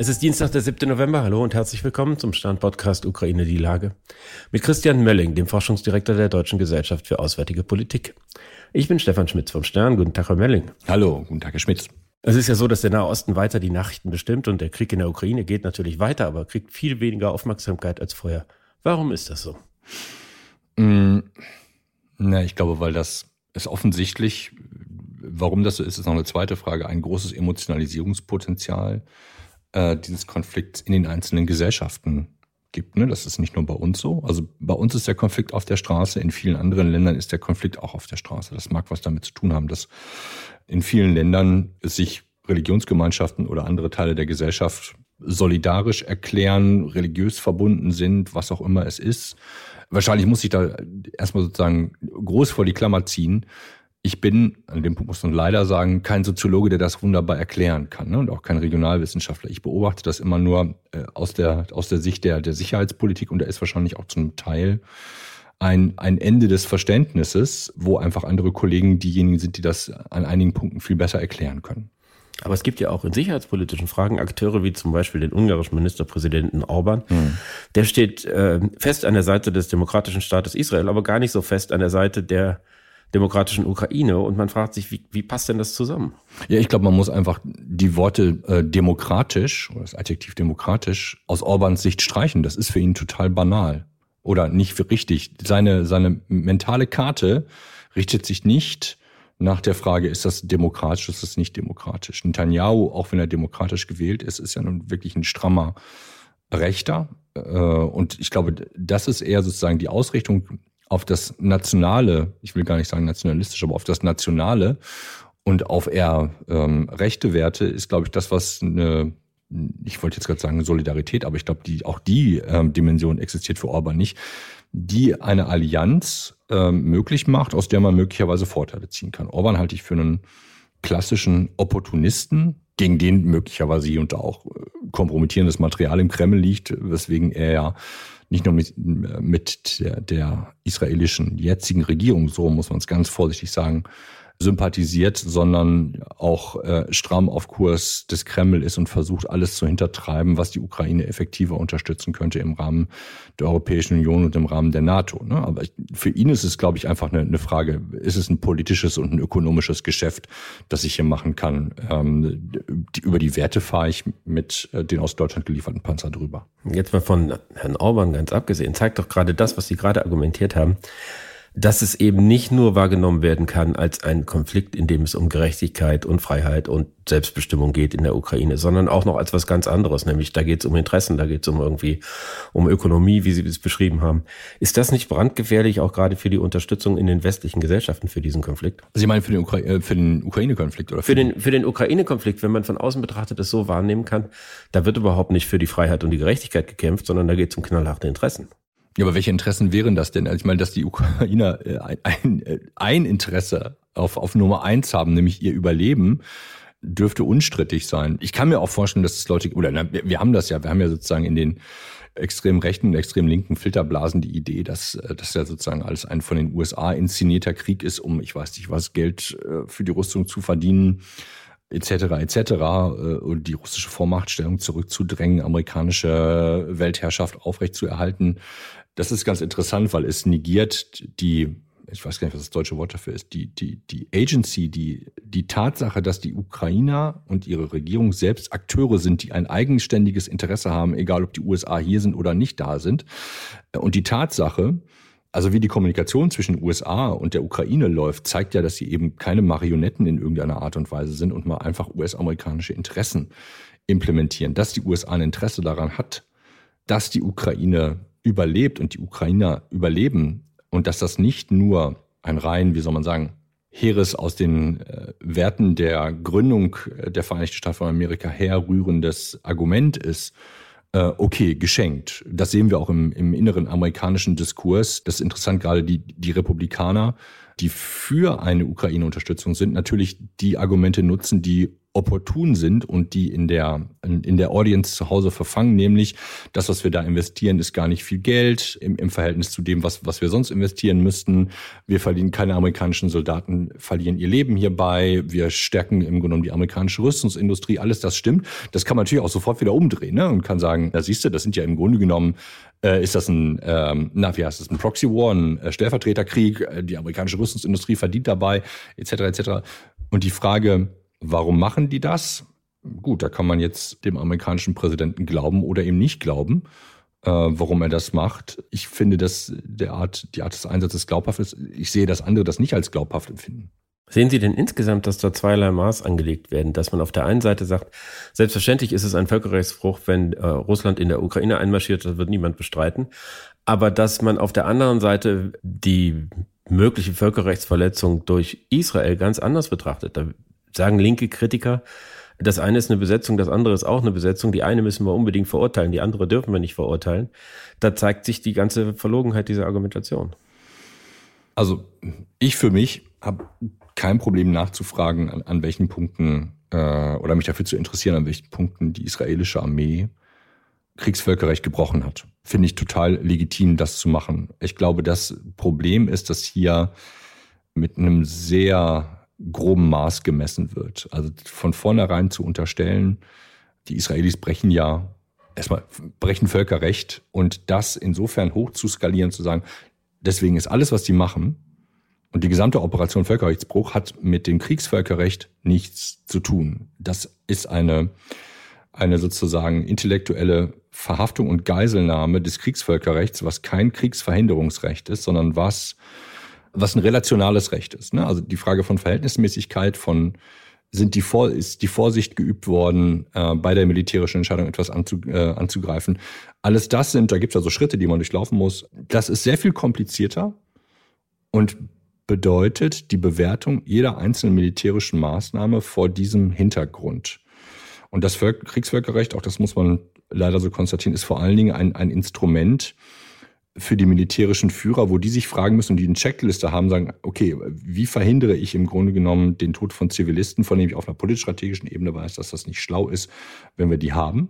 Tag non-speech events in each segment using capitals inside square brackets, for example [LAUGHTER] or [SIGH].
Es ist Dienstag, der 7. November. Hallo und herzlich willkommen zum Stern-Podcast Ukraine die Lage mit Christian Mölling, dem Forschungsdirektor der Deutschen Gesellschaft für Auswärtige Politik. Ich bin Stefan Schmitz vom Stern. Guten Tag, Herr Mölling. Hallo, guten Tag, Herr Schmitz. Es ist ja so, dass der Nahe Osten weiter die Nachrichten bestimmt und der Krieg in der Ukraine geht natürlich weiter, aber kriegt viel weniger Aufmerksamkeit als vorher. Warum ist das so? Mm, na, ich glaube, weil das ist offensichtlich, warum das so ist, ist noch eine zweite Frage, ein großes Emotionalisierungspotenzial äh, dieses Konflikts in den einzelnen Gesellschaften gibt. Ne? Das ist nicht nur bei uns so. Also bei uns ist der Konflikt auf der Straße, in vielen anderen Ländern ist der Konflikt auch auf der Straße. Das mag was damit zu tun haben, dass in vielen Ländern sich Religionsgemeinschaften oder andere Teile der Gesellschaft solidarisch erklären, religiös verbunden sind, was auch immer es ist. Wahrscheinlich muss ich da erstmal sozusagen groß vor die Klammer ziehen, ich bin, an dem Punkt muss man leider sagen, kein Soziologe, der das wunderbar erklären kann ne? und auch kein Regionalwissenschaftler. Ich beobachte das immer nur äh, aus, der, aus der Sicht der, der Sicherheitspolitik und da ist wahrscheinlich auch zum Teil ein, ein Ende des Verständnisses, wo einfach andere Kollegen diejenigen sind, die das an einigen Punkten viel besser erklären können. Aber es gibt ja auch in sicherheitspolitischen Fragen Akteure wie zum Beispiel den ungarischen Ministerpräsidenten Orban. Hm. Der steht äh, fest an der Seite des demokratischen Staates Israel, aber gar nicht so fest an der Seite der demokratischen Ukraine. Und man fragt sich, wie, wie passt denn das zusammen? Ja, ich glaube, man muss einfach die Worte äh, demokratisch oder das Adjektiv demokratisch aus Orbans Sicht streichen. Das ist für ihn total banal oder nicht für richtig. Seine, seine mentale Karte richtet sich nicht nach der Frage, ist das demokratisch, ist das nicht demokratisch. Netanyahu, auch wenn er demokratisch gewählt ist, ist ja nun wirklich ein strammer Rechter. Äh, und ich glaube, das ist eher sozusagen die Ausrichtung auf das Nationale, ich will gar nicht sagen nationalistisch, aber auf das Nationale und auf eher ähm, rechte Werte ist, glaube ich, das, was eine, ich wollte jetzt gerade sagen Solidarität, aber ich glaube, die, auch die ähm, Dimension existiert für Orban nicht, die eine Allianz ähm, möglich macht, aus der man möglicherweise Vorteile ziehen kann. Orban halte ich für einen klassischen Opportunisten, gegen den möglicherweise hier und da auch äh, kompromittierendes Material im Kreml liegt, weswegen er ja nicht nur mit, mit der, der israelischen jetzigen Regierung, so muss man es ganz vorsichtig sagen, sympathisiert, sondern auch äh, stramm auf Kurs des Kreml ist und versucht, alles zu hintertreiben, was die Ukraine effektiver unterstützen könnte im Rahmen der Europäischen Union und im Rahmen der NATO. Ne? Aber ich, für ihn ist es, glaube ich, einfach eine, eine, Frage, ist es ein politisches und ein ökonomisches Geschäft, das ich hier machen kann? Ähm, die, über die Werte fahre ich mit äh, den aus Deutschland gelieferten Panzern drüber. Jetzt mal von Herrn Orban ganz abgesehen, zeigt doch gerade das, was Sie gerade argumentiert haben, dass es eben nicht nur wahrgenommen werden kann als ein Konflikt, in dem es um Gerechtigkeit und Freiheit und Selbstbestimmung geht in der Ukraine, sondern auch noch als was ganz anderes, nämlich da geht es um Interessen, da geht es um irgendwie um Ökonomie, wie Sie es beschrieben haben. Ist das nicht brandgefährlich auch gerade für die Unterstützung in den westlichen Gesellschaften für diesen Konflikt? Sie meinen für den, Ukra äh, für den Ukraine-Konflikt oder für, für den für den Ukraine-Konflikt, wenn man von außen betrachtet es so wahrnehmen kann, da wird überhaupt nicht für die Freiheit und die Gerechtigkeit gekämpft, sondern da geht es um knallharte Interessen. Ja, aber welche Interessen wären das denn? Also ich meine, dass die Ukrainer äh, ein, ein, äh, ein Interesse auf, auf Nummer eins haben, nämlich ihr Überleben, dürfte unstrittig sein. Ich kann mir auch vorstellen, dass es Leute, oder na, wir, wir haben das ja, wir haben ja sozusagen in den extrem rechten und extrem linken Filterblasen die Idee, dass äh, das ja sozusagen alles ein von den USA inszenierter Krieg ist, um, ich weiß nicht was, Geld für die Rüstung zu verdienen etc. etc. und die russische Vormachtstellung zurückzudrängen, amerikanische Weltherrschaft aufrechtzuerhalten. Das ist ganz interessant, weil es negiert die, ich weiß gar nicht, was das deutsche Wort dafür ist, die, die, die Agency, die, die Tatsache, dass die Ukrainer und ihre Regierung selbst Akteure sind, die ein eigenständiges Interesse haben, egal ob die USA hier sind oder nicht da sind. Und die Tatsache, also wie die Kommunikation zwischen USA und der Ukraine läuft, zeigt ja, dass sie eben keine Marionetten in irgendeiner Art und Weise sind und mal einfach US-amerikanische Interessen implementieren. Dass die USA ein Interesse daran hat, dass die Ukraine überlebt und die Ukrainer überleben und dass das nicht nur ein rein, wie soll man sagen, Heeres aus den äh, Werten der Gründung äh, der Vereinigten Staaten von Amerika herrührendes Argument ist, äh, okay, geschenkt. Das sehen wir auch im, im inneren amerikanischen Diskurs. Das ist interessant, gerade die, die Republikaner, die für eine Ukraine-Unterstützung sind, natürlich die Argumente nutzen, die opportun sind und die in der, in der Audience zu Hause verfangen, nämlich das, was wir da investieren, ist gar nicht viel Geld im, im Verhältnis zu dem, was, was wir sonst investieren müssten. Wir verlieren keine amerikanischen Soldaten, verlieren ihr Leben hierbei. Wir stärken im Grunde genommen die amerikanische Rüstungsindustrie. Alles das stimmt. Das kann man natürlich auch sofort wieder umdrehen ne? und kann sagen, da siehst du, das sind ja im Grunde genommen äh, ist das ein, ähm, na, wie heißt das, ein Proxy War, ein äh, Stellvertreterkrieg, äh, die amerikanische Rüstungsindustrie verdient dabei, etc. etc. Und die Frage, warum machen die das? Gut, da kann man jetzt dem amerikanischen Präsidenten glauben oder ihm nicht glauben, äh, warum er das macht. Ich finde, dass der Art, die Art des Einsatzes glaubhaft ist. Ich sehe, dass andere das nicht als glaubhaft empfinden. Sehen Sie denn insgesamt, dass da zweierlei Maß angelegt werden? Dass man auf der einen Seite sagt, selbstverständlich ist es ein Völkerrechtsbruch, wenn äh, Russland in der Ukraine einmarschiert, das wird niemand bestreiten. Aber dass man auf der anderen Seite die mögliche Völkerrechtsverletzung durch Israel ganz anders betrachtet. Da sagen linke Kritiker, das eine ist eine Besetzung, das andere ist auch eine Besetzung. Die eine müssen wir unbedingt verurteilen, die andere dürfen wir nicht verurteilen. Da zeigt sich die ganze Verlogenheit dieser Argumentation. Also ich für mich habe kein Problem nachzufragen, an, an welchen Punkten äh, oder mich dafür zu interessieren, an welchen Punkten die israelische Armee Kriegsvölkerrecht gebrochen hat. Finde ich total legitim, das zu machen. Ich glaube, das Problem ist, dass hier mit einem sehr groben Maß gemessen wird. Also von vornherein zu unterstellen, die Israelis brechen ja erstmal brechen Völkerrecht und das insofern hoch zu skalieren, zu sagen, deswegen ist alles, was die machen, und die gesamte Operation Völkerrechtsbruch hat mit dem Kriegsvölkerrecht nichts zu tun. Das ist eine, eine sozusagen intellektuelle Verhaftung und Geiselnahme des Kriegsvölkerrechts, was kein Kriegsverhinderungsrecht ist, sondern was, was ein relationales Recht ist. Ne? Also die Frage von Verhältnismäßigkeit, von sind die Vor ist die Vorsicht geübt worden, äh, bei der militärischen Entscheidung etwas anzu, äh, anzugreifen. Alles das sind, da gibt es also Schritte, die man durchlaufen muss. Das ist sehr viel komplizierter und bedeutet die Bewertung jeder einzelnen militärischen Maßnahme vor diesem Hintergrund. Und das Kriegsvölkerrecht, auch das muss man leider so konstatieren, ist vor allen Dingen ein, ein Instrument für die militärischen Führer, wo die sich fragen müssen und die eine Checkliste haben, sagen, okay, wie verhindere ich im Grunde genommen den Tod von Zivilisten, von dem ich auf einer politisch-strategischen Ebene weiß, dass das nicht schlau ist, wenn wir die haben.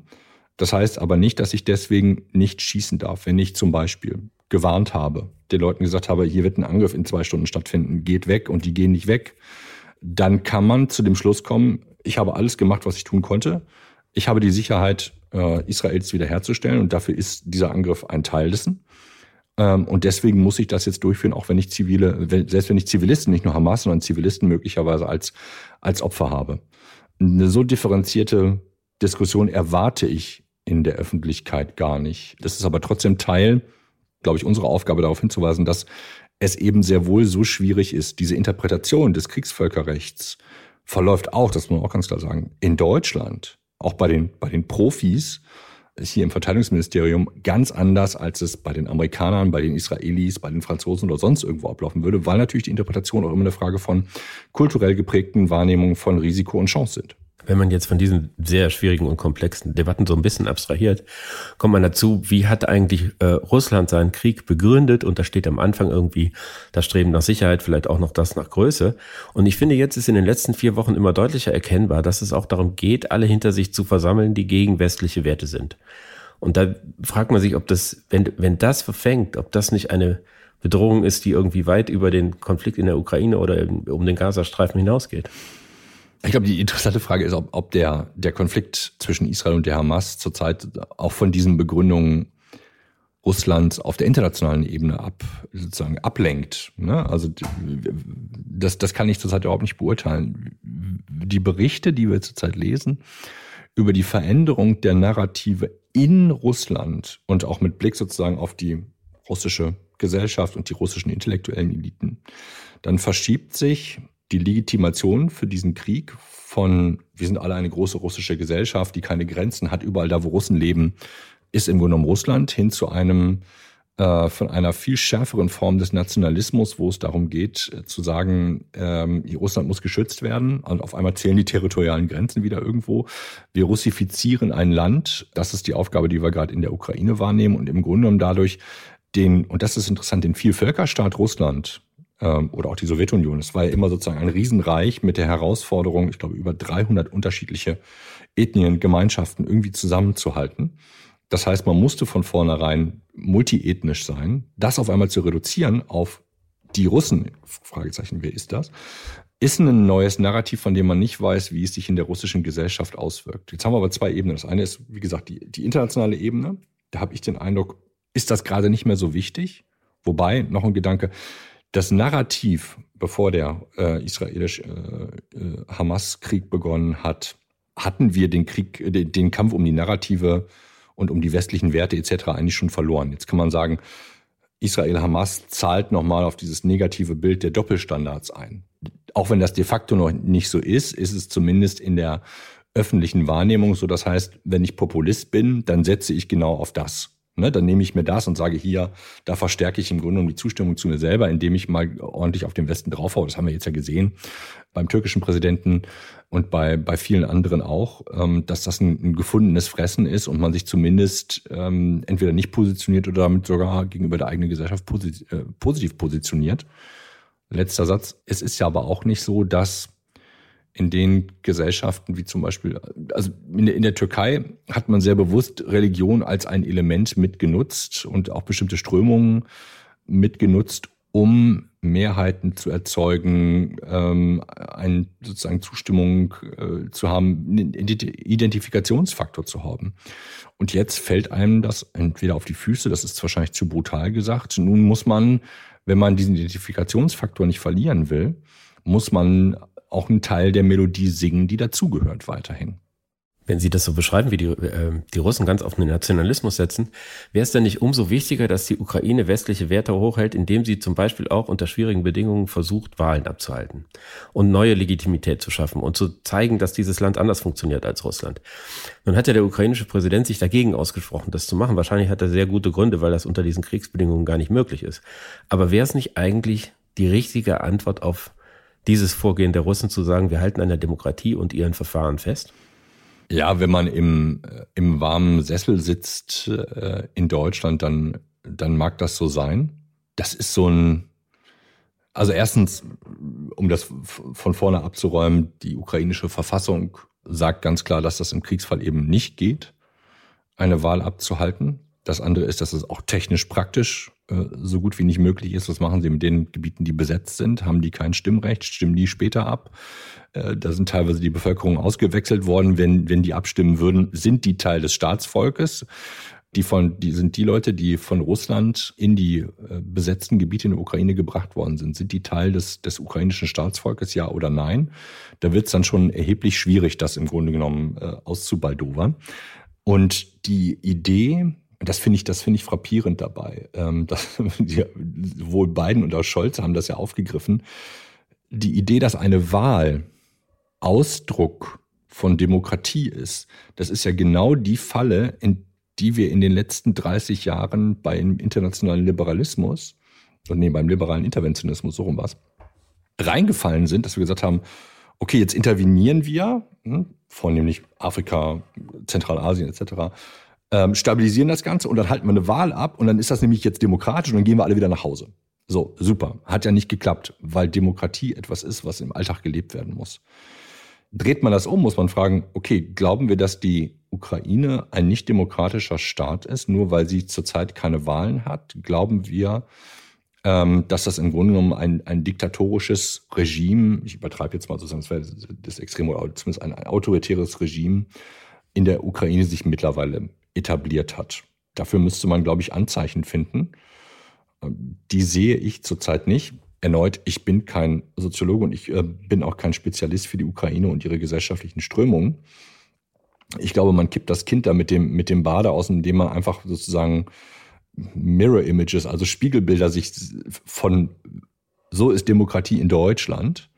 Das heißt aber nicht, dass ich deswegen nicht schießen darf, wenn ich zum Beispiel gewarnt habe, den Leuten gesagt habe, hier wird ein Angriff in zwei Stunden stattfinden, geht weg und die gehen nicht weg, dann kann man zu dem Schluss kommen, ich habe alles gemacht, was ich tun konnte. Ich habe die Sicherheit äh, Israels wiederherzustellen und dafür ist dieser Angriff ein Teil dessen. Ähm, und deswegen muss ich das jetzt durchführen, auch wenn ich zivile, selbst wenn ich Zivilisten, nicht nur Hamas, sondern Zivilisten möglicherweise als, als Opfer habe. Eine so differenzierte Diskussion erwarte ich in der Öffentlichkeit gar nicht. Das ist aber trotzdem Teil glaube ich, unsere Aufgabe darauf hinzuweisen, dass es eben sehr wohl so schwierig ist. Diese Interpretation des Kriegsvölkerrechts verläuft auch, das muss man auch ganz klar sagen, in Deutschland, auch bei den, bei den Profis, hier im Verteidigungsministerium ganz anders, als es bei den Amerikanern, bei den Israelis, bei den Franzosen oder sonst irgendwo ablaufen würde, weil natürlich die Interpretation auch immer eine Frage von kulturell geprägten Wahrnehmungen von Risiko und Chance sind. Wenn man jetzt von diesen sehr schwierigen und komplexen Debatten so ein bisschen abstrahiert, kommt man dazu, wie hat eigentlich äh, Russland seinen Krieg begründet? Und da steht am Anfang irgendwie das Streben nach Sicherheit, vielleicht auch noch das nach Größe. Und ich finde, jetzt ist in den letzten vier Wochen immer deutlicher erkennbar, dass es auch darum geht, alle hinter sich zu versammeln, die gegen westliche Werte sind. Und da fragt man sich, ob das, wenn, wenn das verfängt, ob das nicht eine Bedrohung ist, die irgendwie weit über den Konflikt in der Ukraine oder um den Gazastreifen hinausgeht. Ich glaube, die interessante Frage ist, ob, ob der, der Konflikt zwischen Israel und der Hamas zurzeit auch von diesen Begründungen Russlands auf der internationalen Ebene ab, sozusagen ablenkt. Ne? Also das, das kann ich zurzeit überhaupt nicht beurteilen. Die Berichte, die wir zurzeit lesen, über die Veränderung der Narrative in Russland und auch mit Blick sozusagen auf die russische Gesellschaft und die russischen intellektuellen Eliten, dann verschiebt sich die Legitimation für diesen Krieg von, wir sind alle eine große russische Gesellschaft, die keine Grenzen hat, überall da, wo Russen leben, ist im Grunde genommen Russland hin zu einem äh, von einer viel schärferen Form des Nationalismus, wo es darum geht, äh, zu sagen, ähm, Russland muss geschützt werden. Und auf einmal zählen die territorialen Grenzen wieder irgendwo. Wir russifizieren ein Land. Das ist die Aufgabe, die wir gerade in der Ukraine wahrnehmen und im Grunde genommen dadurch den, und das ist interessant, den Vielvölkerstaat Russland oder auch die Sowjetunion. Es war ja immer sozusagen ein Riesenreich mit der Herausforderung, ich glaube, über 300 unterschiedliche Ethnien, Gemeinschaften irgendwie zusammenzuhalten. Das heißt, man musste von vornherein multiethnisch sein. Das auf einmal zu reduzieren auf die Russen, Fragezeichen, wer ist das? Ist ein neues Narrativ, von dem man nicht weiß, wie es sich in der russischen Gesellschaft auswirkt. Jetzt haben wir aber zwei Ebenen. Das eine ist, wie gesagt, die, die internationale Ebene. Da habe ich den Eindruck, ist das gerade nicht mehr so wichtig? Wobei, noch ein Gedanke, das Narrativ, bevor der äh, israelisch äh, äh, Hamas-Krieg begonnen hat, hatten wir den Krieg, den, den Kampf um die Narrative und um die westlichen Werte etc. eigentlich schon verloren. Jetzt kann man sagen, Israel-Hamas zahlt nochmal auf dieses negative Bild der Doppelstandards ein. Auch wenn das de facto noch nicht so ist, ist es zumindest in der öffentlichen Wahrnehmung so. Das heißt, wenn ich Populist bin, dann setze ich genau auf das. Ne, dann nehme ich mir das und sage hier, da verstärke ich im Grunde um die Zustimmung zu mir selber, indem ich mal ordentlich auf den Westen draufhaue. Das haben wir jetzt ja gesehen beim türkischen Präsidenten und bei, bei vielen anderen auch, ähm, dass das ein, ein gefundenes Fressen ist und man sich zumindest ähm, entweder nicht positioniert oder damit sogar gegenüber der eigenen Gesellschaft posit äh, positiv positioniert. Letzter Satz. Es ist ja aber auch nicht so, dass in den Gesellschaften wie zum Beispiel, also in der, in der, Türkei hat man sehr bewusst Religion als ein Element mitgenutzt und auch bestimmte Strömungen mitgenutzt, um Mehrheiten zu erzeugen, ähm, eine sozusagen Zustimmung äh, zu haben, einen Identifikationsfaktor zu haben. Und jetzt fällt einem das entweder auf die Füße, das ist wahrscheinlich zu brutal gesagt. Nun muss man, wenn man diesen Identifikationsfaktor nicht verlieren will, muss man auch einen Teil der Melodie singen, die dazugehört weiterhin. Wenn Sie das so beschreiben, wie die, äh, die Russen ganz auf den Nationalismus setzen, wäre es denn nicht umso wichtiger, dass die Ukraine westliche Werte hochhält, indem sie zum Beispiel auch unter schwierigen Bedingungen versucht, Wahlen abzuhalten und neue Legitimität zu schaffen und zu zeigen, dass dieses Land anders funktioniert als Russland. Nun hat ja der ukrainische Präsident sich dagegen ausgesprochen, das zu machen. Wahrscheinlich hat er sehr gute Gründe, weil das unter diesen Kriegsbedingungen gar nicht möglich ist. Aber wäre es nicht eigentlich die richtige Antwort auf dieses Vorgehen der Russen zu sagen, wir halten an der Demokratie und ihren Verfahren fest? Ja, wenn man im, äh, im warmen Sessel sitzt äh, in Deutschland, dann, dann mag das so sein. Das ist so ein, also erstens, um das von vorne abzuräumen, die ukrainische Verfassung sagt ganz klar, dass das im Kriegsfall eben nicht geht, eine Wahl abzuhalten. Das andere ist, dass es auch technisch praktisch äh, so gut wie nicht möglich ist. Was machen sie mit den Gebieten, die besetzt sind? Haben die kein Stimmrecht? Stimmen die später ab? Äh, da sind teilweise die Bevölkerung ausgewechselt worden. Wenn, wenn die abstimmen würden, sind die Teil des Staatsvolkes. Die, von, die sind die Leute, die von Russland in die äh, besetzten Gebiete in der Ukraine gebracht worden sind. Sind die Teil des, des ukrainischen Staatsvolkes, ja oder nein? Da wird es dann schon erheblich schwierig, das im Grunde genommen äh, auszubaldowern. Und die Idee, das finde ich, das finde ich frappierend dabei. Ähm, das, [LAUGHS] die, sowohl Biden und auch Scholz haben das ja aufgegriffen. Die Idee, dass eine Wahl Ausdruck von Demokratie ist, das ist ja genau die Falle, in die wir in den letzten 30 Jahren beim internationalen Liberalismus und nee, beim liberalen Interventionismus, so rum was, reingefallen sind, dass wir gesagt haben, okay, jetzt intervenieren wir, hm, vornehmlich Afrika, Zentralasien etc., ähm, stabilisieren das Ganze und dann halten wir eine Wahl ab und dann ist das nämlich jetzt demokratisch und dann gehen wir alle wieder nach Hause. So, super. Hat ja nicht geklappt, weil Demokratie etwas ist, was im Alltag gelebt werden muss. Dreht man das um, muss man fragen, okay, glauben wir, dass die Ukraine ein nicht demokratischer Staat ist, nur weil sie zurzeit keine Wahlen hat? Glauben wir, ähm, dass das im Grunde genommen ein, ein diktatorisches Regime, ich übertreibe jetzt mal sozusagen, das wäre das Extrem oder zumindest ein, ein autoritäres Regime in der Ukraine sich mittlerweile etabliert hat. Dafür müsste man, glaube ich, Anzeichen finden. Die sehe ich zurzeit nicht. Erneut, ich bin kein Soziologe und ich äh, bin auch kein Spezialist für die Ukraine und ihre gesellschaftlichen Strömungen. Ich glaube, man kippt das Kind da mit dem, mit dem Bade aus, indem man einfach sozusagen Mirror Images, also Spiegelbilder sich von so ist Demokratie in Deutschland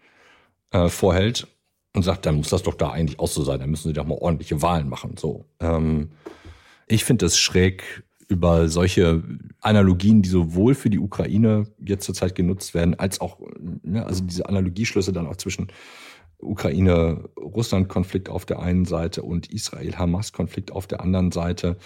äh, vorhält und sagt, dann muss das doch da eigentlich auch so sein, dann müssen sie doch mal ordentliche Wahlen machen. So. Ähm, ich finde es schräg, über solche Analogien, die sowohl für die Ukraine jetzt zurzeit genutzt werden, als auch, ne, also diese Analogieschlüsse dann auch zwischen Ukraine-Russland-Konflikt auf der einen Seite und Israel-Hamas-Konflikt auf der anderen Seite,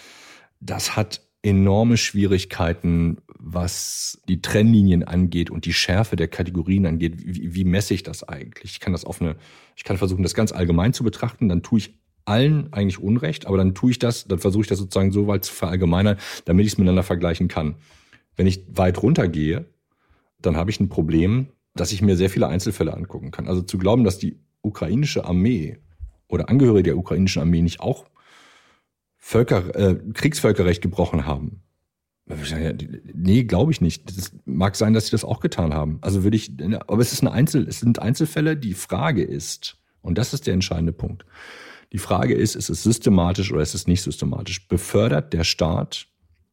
das hat enorme Schwierigkeiten, was die Trennlinien angeht und die Schärfe der Kategorien angeht. Wie, wie messe ich das eigentlich? Ich kann das auf eine, ich kann versuchen, das ganz allgemein zu betrachten, dann tue ich allen eigentlich Unrecht, aber dann tue ich das, dann versuche ich das sozusagen so weit zu verallgemeinern, damit ich es miteinander vergleichen kann. Wenn ich weit runtergehe, dann habe ich ein Problem, dass ich mir sehr viele Einzelfälle angucken kann. Also zu glauben, dass die ukrainische Armee oder Angehörige der ukrainischen Armee nicht auch Völker, äh, Kriegsvölkerrecht gebrochen haben. Nee, glaube ich nicht. Es mag sein, dass sie das auch getan haben. Also würde ich, aber es ist ein Einzel, es sind Einzelfälle. Die Frage ist, und das ist der entscheidende Punkt. Die Frage ist, ist es systematisch oder ist es nicht systematisch? Befördert der Staat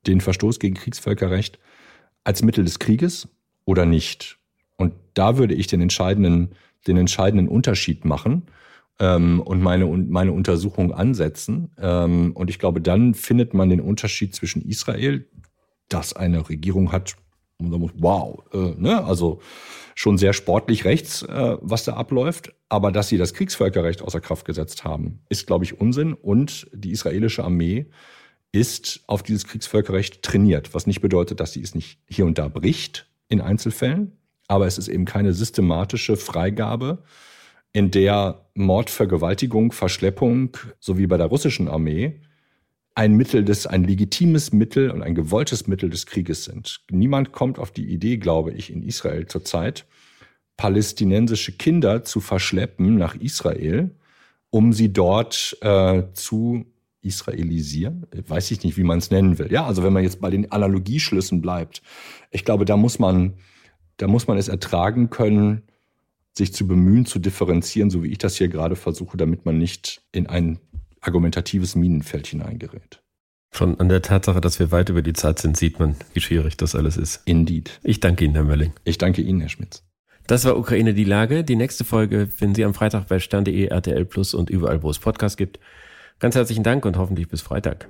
den Verstoß gegen Kriegsvölkerrecht als Mittel des Krieges oder nicht? Und da würde ich den entscheidenden, den entscheidenden Unterschied machen ähm, und meine, meine Untersuchung ansetzen. Ähm, und ich glaube, dann findet man den Unterschied zwischen Israel, das eine Regierung hat, wow, äh, ne? also schon sehr sportlich rechts, äh, was da abläuft. Aber dass sie das Kriegsvölkerrecht außer Kraft gesetzt haben, ist, glaube ich, Unsinn. Und die israelische Armee ist auf dieses Kriegsvölkerrecht trainiert, was nicht bedeutet, dass sie es nicht hier und da bricht in Einzelfällen, aber es ist eben keine systematische Freigabe, in der Mord, Vergewaltigung, Verschleppung, so wie bei der russischen Armee, ein Mittel des, ein legitimes Mittel und ein gewolltes Mittel des Krieges sind. Niemand kommt auf die Idee, glaube ich, in Israel zurzeit, palästinensische Kinder zu verschleppen nach Israel, um sie dort äh, zu israelisieren. Weiß ich nicht, wie man es nennen will. Ja, also wenn man jetzt bei den Analogieschlüssen bleibt, ich glaube, da muss man da muss man es ertragen können, sich zu bemühen, zu differenzieren, so wie ich das hier gerade versuche, damit man nicht in ein argumentatives Minenfeld hineingerät. Schon an der Tatsache, dass wir weit über die Zeit sind, sieht man, wie schwierig das alles ist. Indeed. Ich danke Ihnen, Herr Mölling. Ich danke Ihnen, Herr Schmitz. Das war Ukraine die Lage. Die nächste Folge finden Sie am Freitag bei stern.de, RTL Plus und überall, wo es Podcasts gibt. Ganz herzlichen Dank und hoffentlich bis Freitag.